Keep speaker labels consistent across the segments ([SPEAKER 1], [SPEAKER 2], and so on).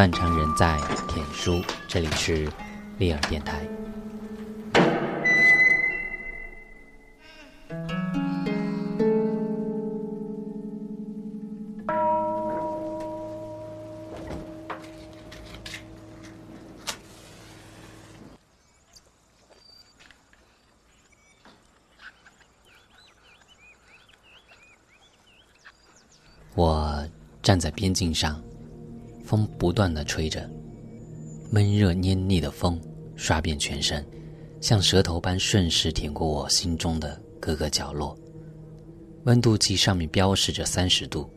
[SPEAKER 1] 断肠人在田书，这里是利尔电台。我站在边境上，风不断的吹着，闷热黏腻的风刷遍全身，像舌头般顺势舔过我心中的各个角落。温度计上面标示着三十度，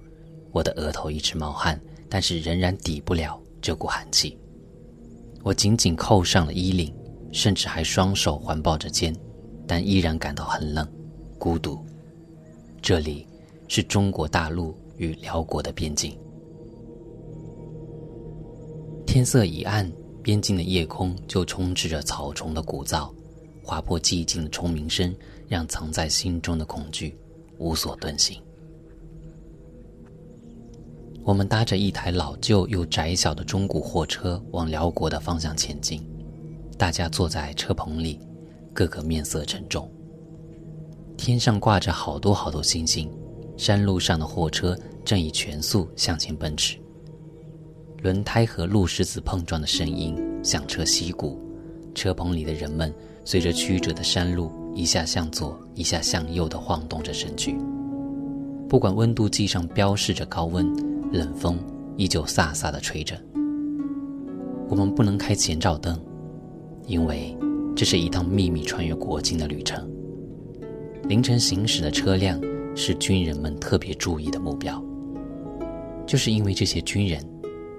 [SPEAKER 1] 我的额头一直冒汗，但是仍然抵不了这股寒气。我紧紧扣上了衣领，甚至还双手环抱着肩，但依然感到很冷、孤独。这里是中国大陆。与辽国的边境，天色已暗，边境的夜空就充斥着草丛的鼓噪，划破寂静的虫鸣声，让藏在心中的恐惧无所遁形。我们搭着一台老旧又窄小的中古货车往辽国的方向前进，大家坐在车棚里，个个面色沉重。天上挂着好多好多星星。山路上的货车正以全速向前奔驰，轮胎和路石子碰撞的声音响彻溪谷，车棚里的人们随着曲折的山路一下向左，一下向右地晃动着身躯。不管温度计上标示着高温，冷风依旧飒飒地吹着。我们不能开前照灯，因为这是一趟秘密穿越国境的旅程。凌晨行驶的车辆。是军人们特别注意的目标。就是因为这些军人，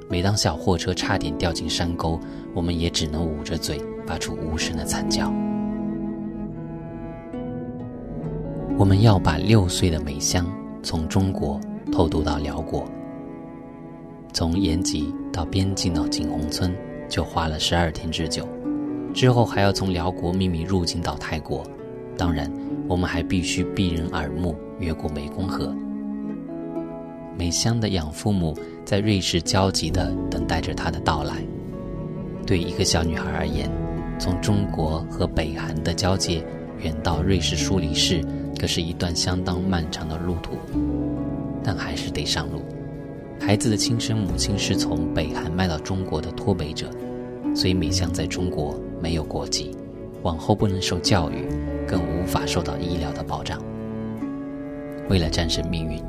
[SPEAKER 1] 每当小货车差点掉进山沟，我们也只能捂着嘴，发出无声的惨叫。我们要把六岁的美香从中国偷渡到辽国，从延吉到边境到景洪村，就花了十二天之久。之后还要从辽国秘密入境到泰国，当然。我们还必须避人耳目，越过湄公河。美香的养父母在瑞士焦急地等待着她的到来。对一个小女孩而言，从中国和北韩的交界远到瑞士苏黎世，可是一段相当漫长的路途。但还是得上路。孩子的亲生母亲是从北韩卖到中国的脱北者，所以美香在中国没有国籍，往后不能受教育。更无法受到医疗的保障。为了战胜命运，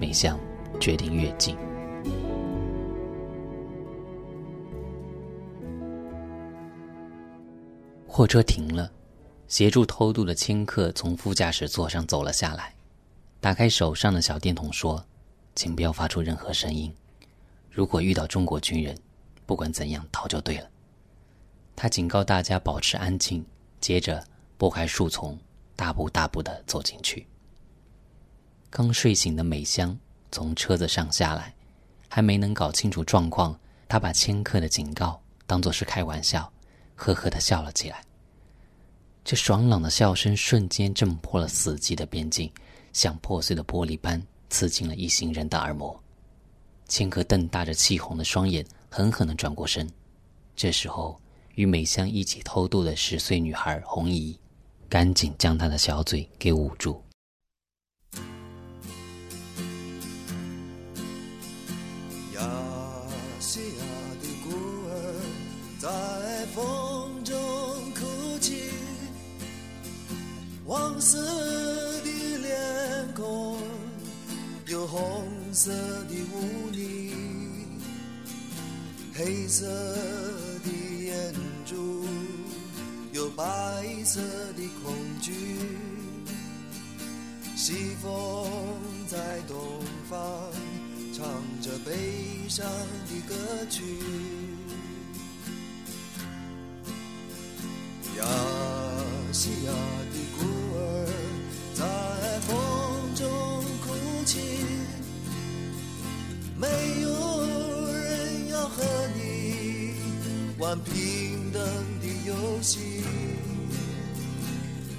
[SPEAKER 1] 美香决定越境。货车停了，协助偷渡的千客从副驾驶座上走了下来，打开手上的小电筒说：“请不要发出任何声音。如果遇到中国军人，不管怎样逃就对了。”他警告大家保持安静，接着。拨开树丛，大步大步的走进去。刚睡醒的美香从车子上下来，还没能搞清楚状况，他把千客的警告当作是开玩笑，呵呵的笑了起来。这爽朗的笑声瞬间震破了死寂的边境，像破碎的玻璃般刺进了一行人的耳膜。千客瞪大着气红的双眼，狠狠的转过身。这时候，与美香一起偷渡的十岁女孩红姨。赶紧将他的小嘴给捂住。
[SPEAKER 2] 黄色的脸孔有红色的污泥，黑色的眼珠有白色的。恐惧，西风在东方唱着悲伤的歌曲。亚细亚平等的游戏。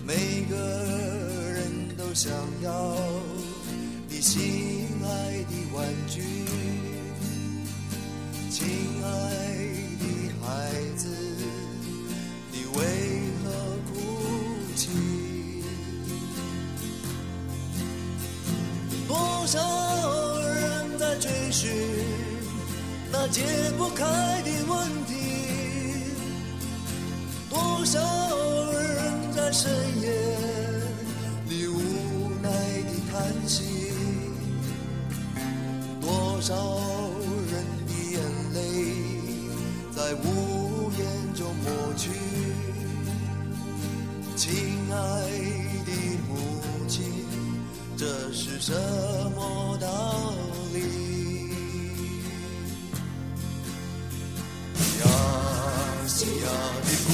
[SPEAKER 2] 每个人都想要你心爱的玩具，亲爱的孩子，你为何哭泣？多少人在追寻那解不开的问题？多少人在深夜里无奈的叹息？多少人的眼泪在无言中抹去？亲爱的母亲，这是什么道理？呀西呀的孤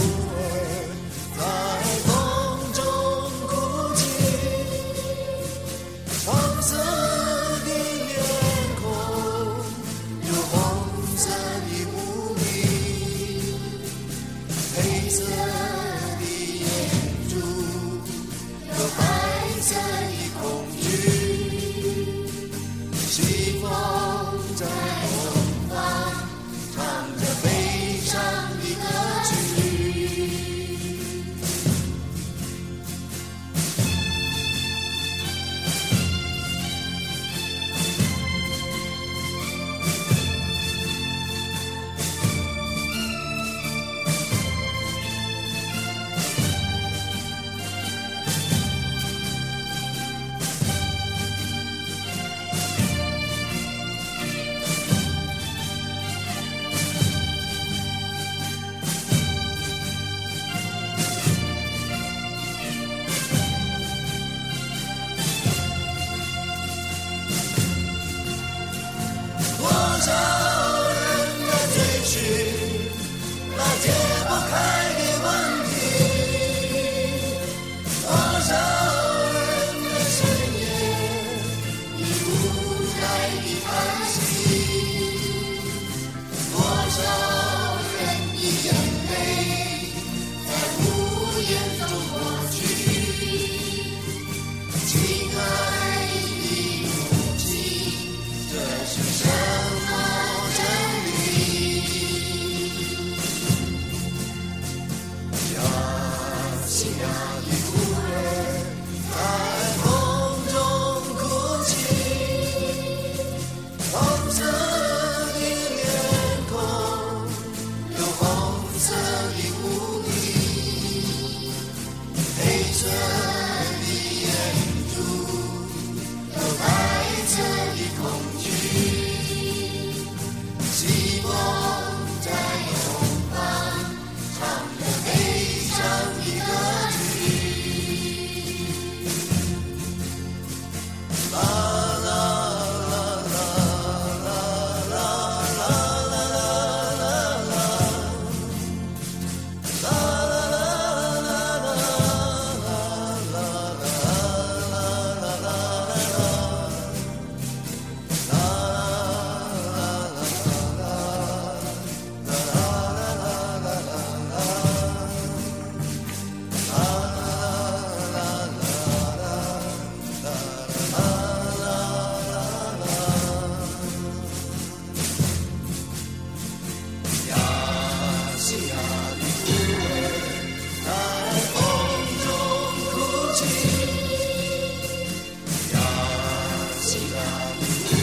[SPEAKER 2] see.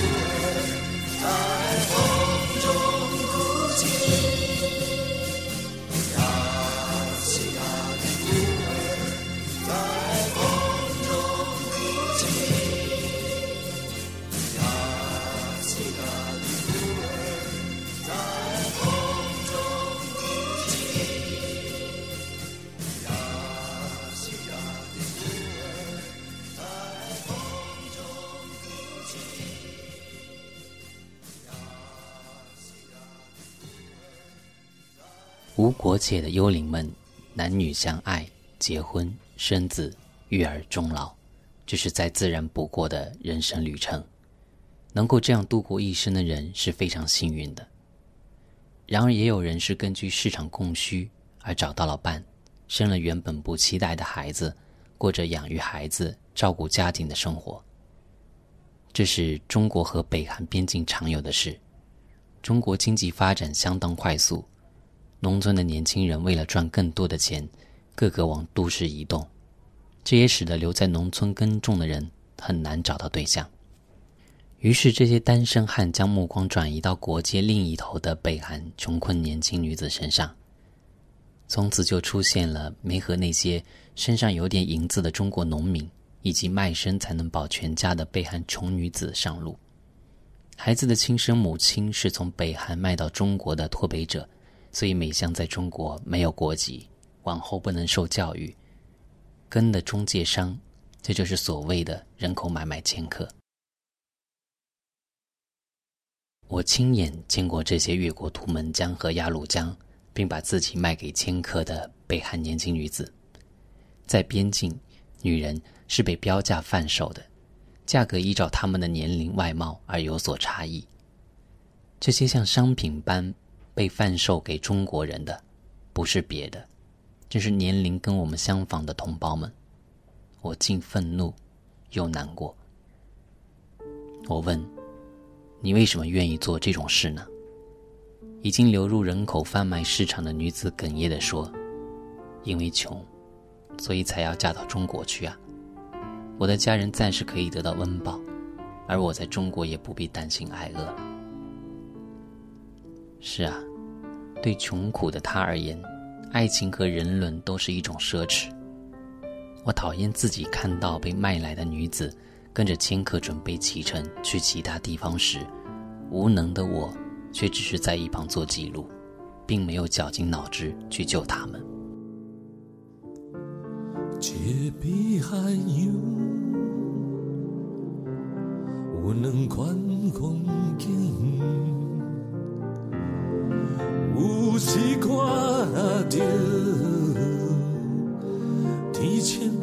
[SPEAKER 2] 无
[SPEAKER 1] 国界的幽灵们，男女相爱、结婚、生子、育儿、终老，这是再自然不过的人生旅程。能够这样度过一生的人是非常幸运的。然而，也有人是根据市场供需而找到了伴，生了原本不期待的孩子，过着养育孩子、照顾家庭的生活。这是中国和北韩边境常有的事。中国经济发展相当快速，农村的年轻人为了赚更多的钱，个个往都市移动，这也使得留在农村耕种的人很难找到对象。于是，这些单身汉将目光转移到国界另一头的北韩穷困年轻女子身上。从此就出现了没和那些身上有点银子的中国农民，以及卖身才能保全家的北韩穷女子上路。孩子的亲生母亲是从北韩卖到中国的脱北者，所以美香在中国没有国籍，往后不能受教育，跟的中介商，这就是所谓的人口买卖掮客。我亲眼见过这些越过图们江和鸭绿江，并把自己卖给掮客的北韩年轻女子。在边境，女人是被标价贩售的，价格依照她们的年龄、外貌而有所差异。这些像商品般被贩售给中国人的，不是别的，正是年龄跟我们相仿的同胞们。我既愤怒又难过。我问。你为什么愿意做这种事呢？已经流入人口贩卖市场的女子哽咽地说：“因为穷，所以才要嫁到中国去啊！我的家人暂时可以得到温饱，而我在中国也不必担心挨饿。”是啊，对穷苦的他而言，爱情和人伦都是一种奢侈。我讨厌自己看到被卖来的女子。跟着千客准备启程去其他地方时，无能的我却只是在一旁做记录，并没有绞尽脑汁去救他们。
[SPEAKER 3] 这碧海洋有两款风景，有时看到天堑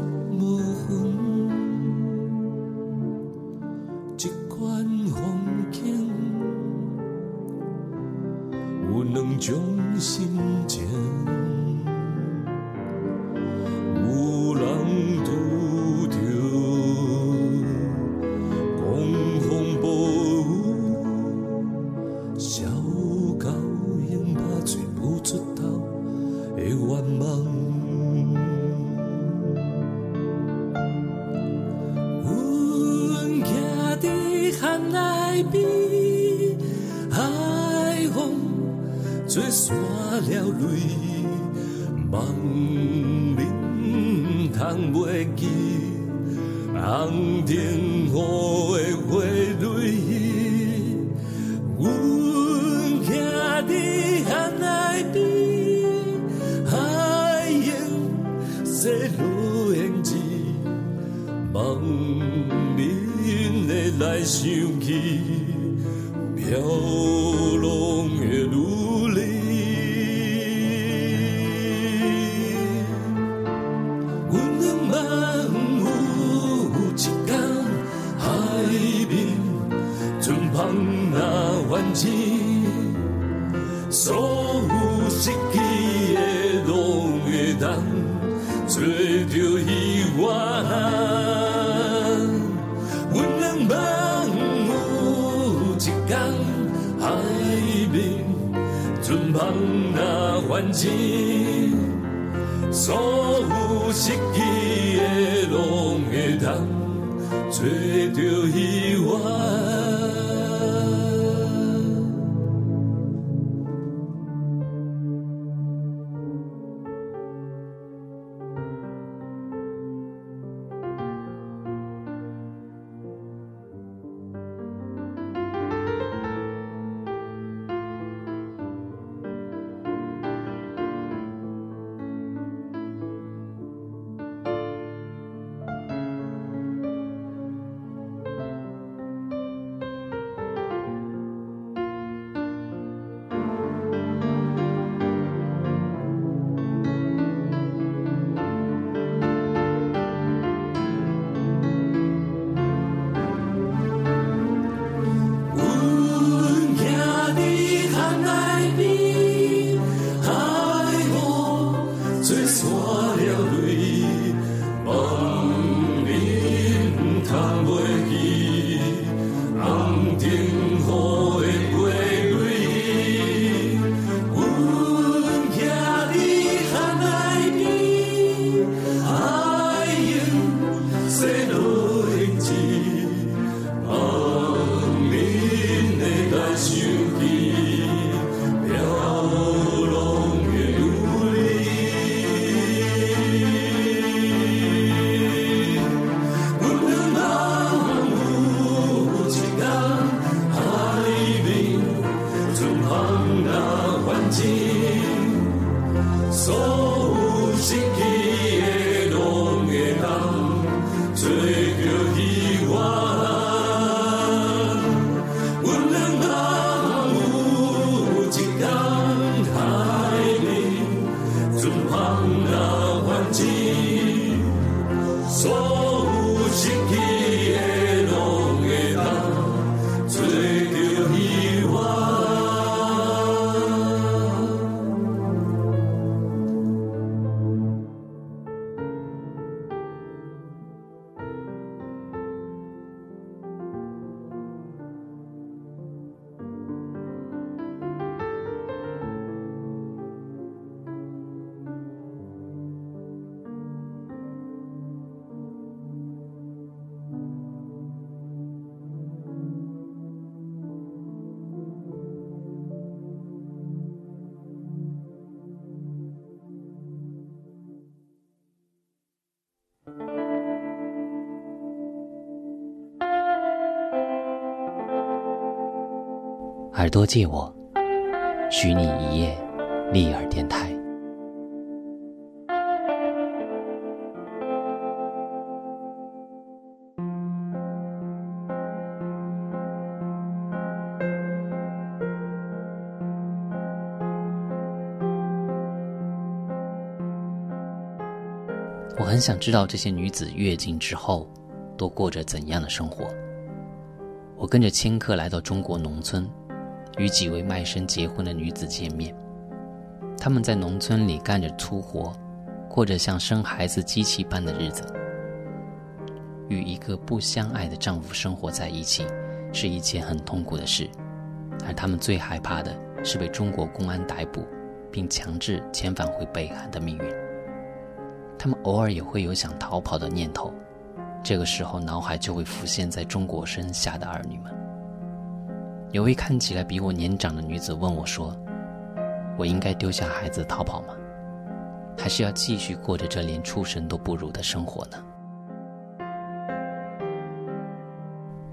[SPEAKER 3] 伫海风吹。散了泪，梦里通袂记，红天雨的拢会当找着希望。阮两梦有一天海面阵风若反正，所有失去的，拢会当找着希望。
[SPEAKER 1] 耳朵借我，许你一夜立耳电台。我很想知道这些女子月经之后都过着怎样的生活。我跟着千客来到中国农村，与几位卖身结婚的女子见面。她们在农村里干着粗活，过着像生孩子机器般的日子。与一个不相爱的丈夫生活在一起，是一件很痛苦的事，而她们最害怕的是被中国公安逮捕，并强制遣返回北韩的命运。他们偶尔也会有想逃跑的念头，这个时候脑海就会浮现在中国生下的儿女们。有位看起来比我年长的女子问我说：“我应该丢下孩子逃跑吗？还是要继续过着这连畜生都不如的生活呢？”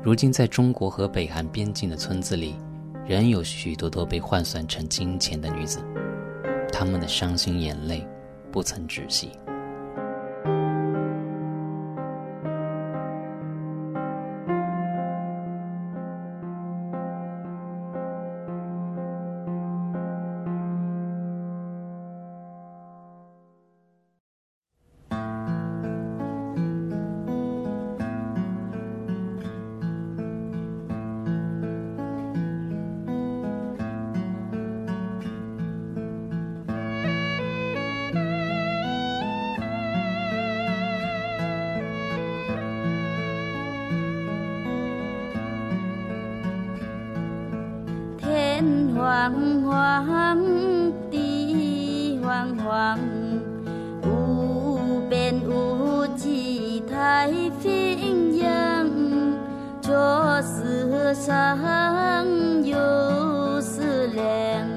[SPEAKER 1] 如今，在中国和北韩边境的村子里，仍有许多都被换算成金钱的女子，她们的伤心眼泪不曾止息。
[SPEAKER 4] 世上有思量，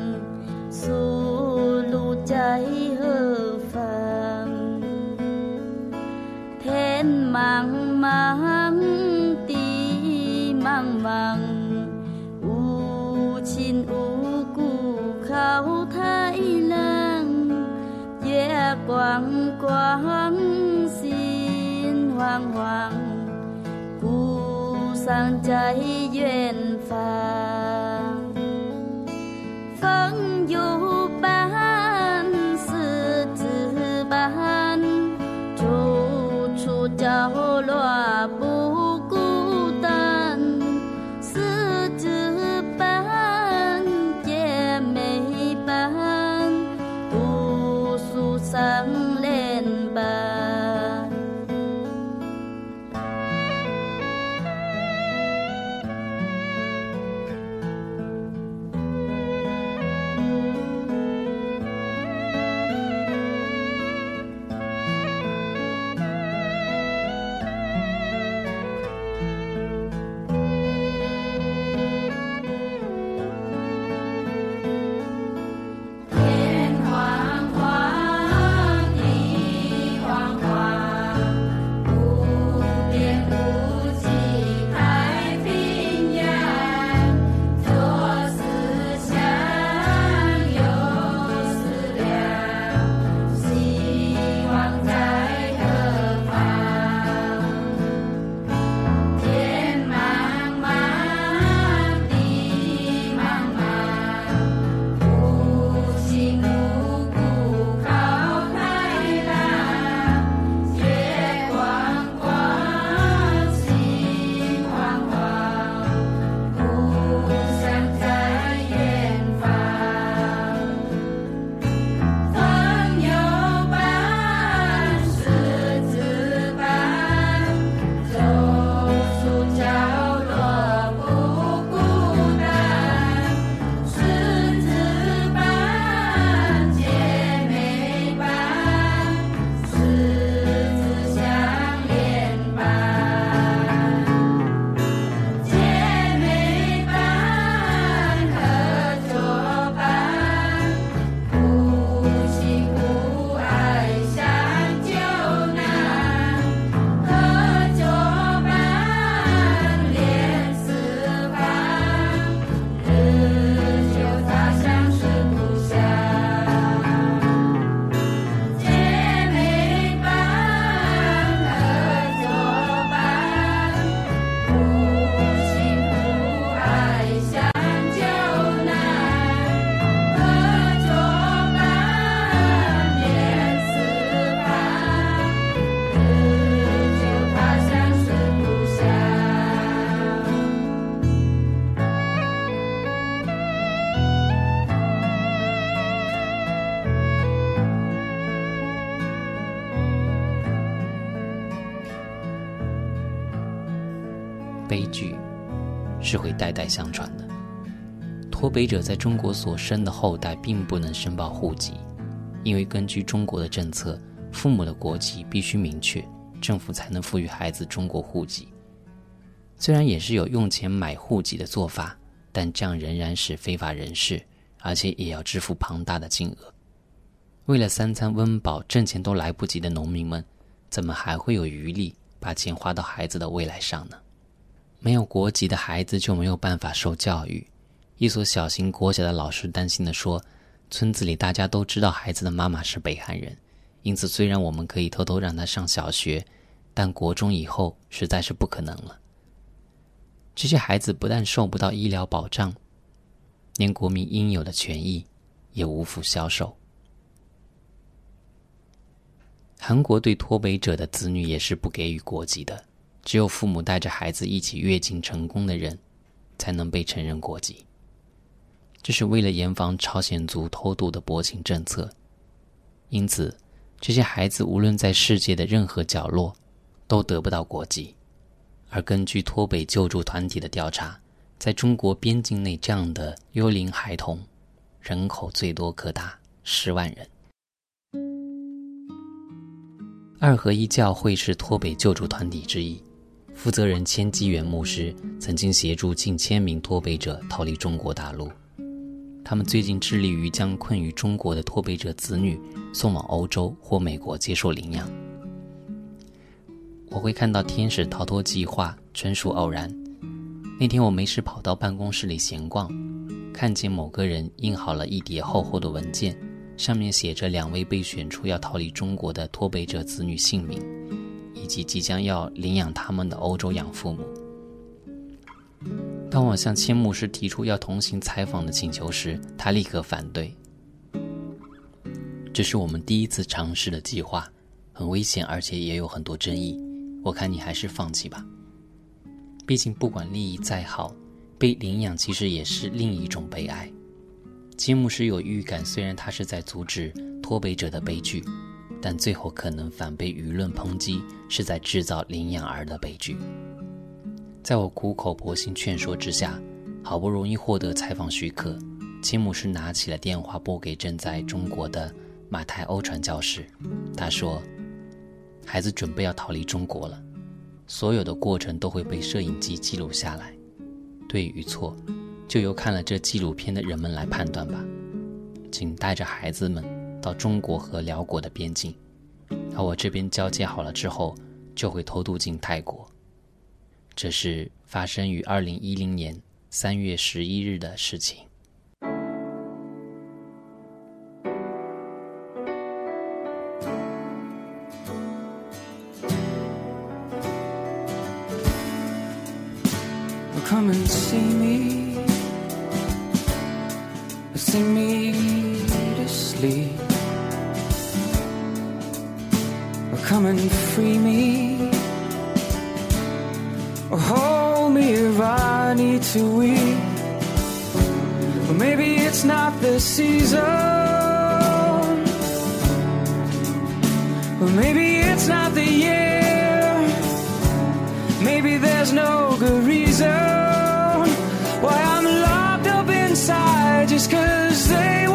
[SPEAKER 4] 出路在何方？天茫茫，地茫茫。无亲无故靠太冷，月光光，心慌慌，故乡在远方。风
[SPEAKER 1] 是会代代相传的。脱北者在中国所生的后代并不能申报户籍，因为根据中国的政策，父母的国籍必须明确，政府才能赋予孩子中国户籍。虽然也是有用钱买户籍的做法，但这样仍然是非法人士，而且也要支付庞大的金额。为了三餐温饱，挣钱都来不及的农民们，怎么还会有余力把钱花到孩子的未来上呢？没有国籍的孩子就没有办法受教育。一所小型国小的老师担心地说：“村子里大家都知道孩子的妈妈是北韩人，因此虽然我们可以偷偷让他上小学，但国中以后实在是不可能了。”这些孩子不但受不到医疗保障，连国民应有的权益也无福消受。韩国对脱北者的子女也是不给予国籍的，只有父母带着孩子一起越境成功的人，才能被承认国籍。这是为了严防朝鲜族偷渡的薄情政策。因此，这些孩子无论在世界的任何角落，都得不到国籍。而根据脱北救助团体的调查，在中国边境内，这样的幽灵孩童人口最多可达十万人。二合一教会是脱北救助团体之一，负责人千基元牧师曾经协助近千名脱北者逃离中国大陆。他们最近致力于将困于中国的脱北者子女送往欧洲或美国接受领养。我会看到“天使逃脱计划”纯属偶然。那天我没事跑到办公室里闲逛，看见某个人印好了一叠厚厚的文件。上面写着两位被选出要逃离中国的脱北者子女姓名，及即将要领养他们的欧洲养父母。当我向千牧师提出要同行采访的请求时，他立刻反对。这是我们第一次尝试的计划，很危险，而且也有很多争议。我看你还是放弃吧。毕竟，不管利益再好，被领养其实也是另一种悲哀。吉姆斯有预感，虽然他是在阻止脱北者的悲剧，但最后可能反被舆论抨击是在制造领养儿的悲剧。在我苦口婆心劝说之下，好不容易获得采访许可，吉姆斯拿起了电话拨给正在中国的马泰欧传教士。他说：“孩子准备要逃离中国了，所有的过程都会被摄影机记录下来，对与错。”就由看了这纪录片的人们来判断吧。请带着孩子们到中国和辽国的边境，而我这边交接好了之后，就会偷渡进泰国。这是发生于二零一零年三月十一日的事情。
[SPEAKER 5] Come and see me. sing me to sleep. Come and free me. Or hold me if I need to weep. Or maybe it's not the season. Or maybe it's not the year. Maybe there's no good reason why I'm locked up inside just cause they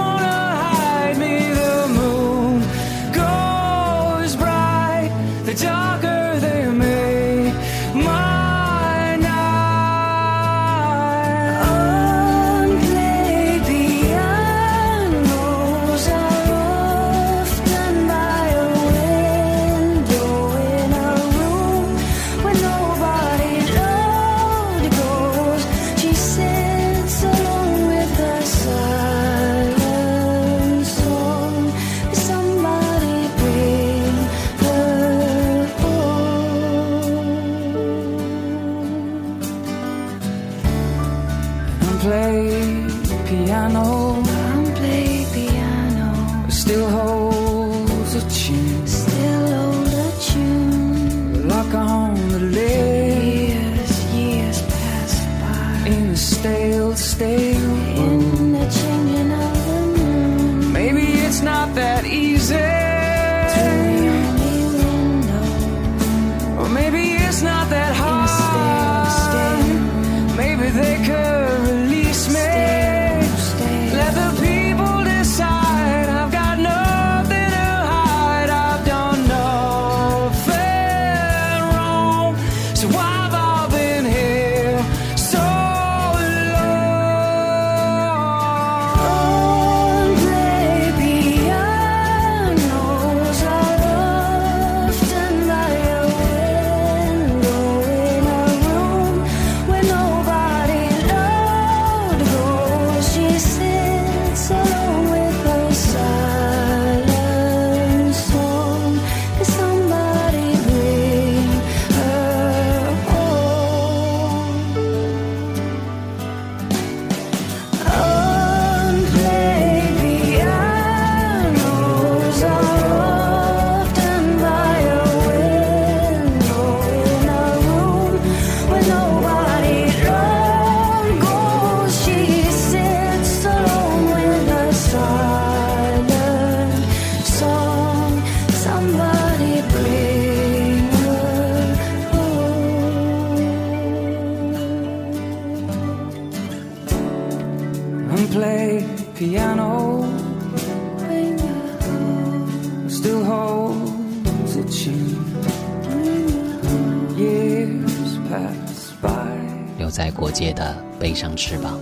[SPEAKER 1] 张翅膀，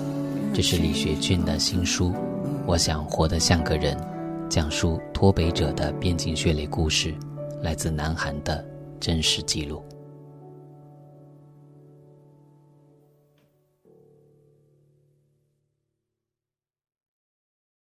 [SPEAKER 1] 这是李学俊的新书。我想活得像个人，讲述脱北者的边境血泪故事，来自南韩的真实记录。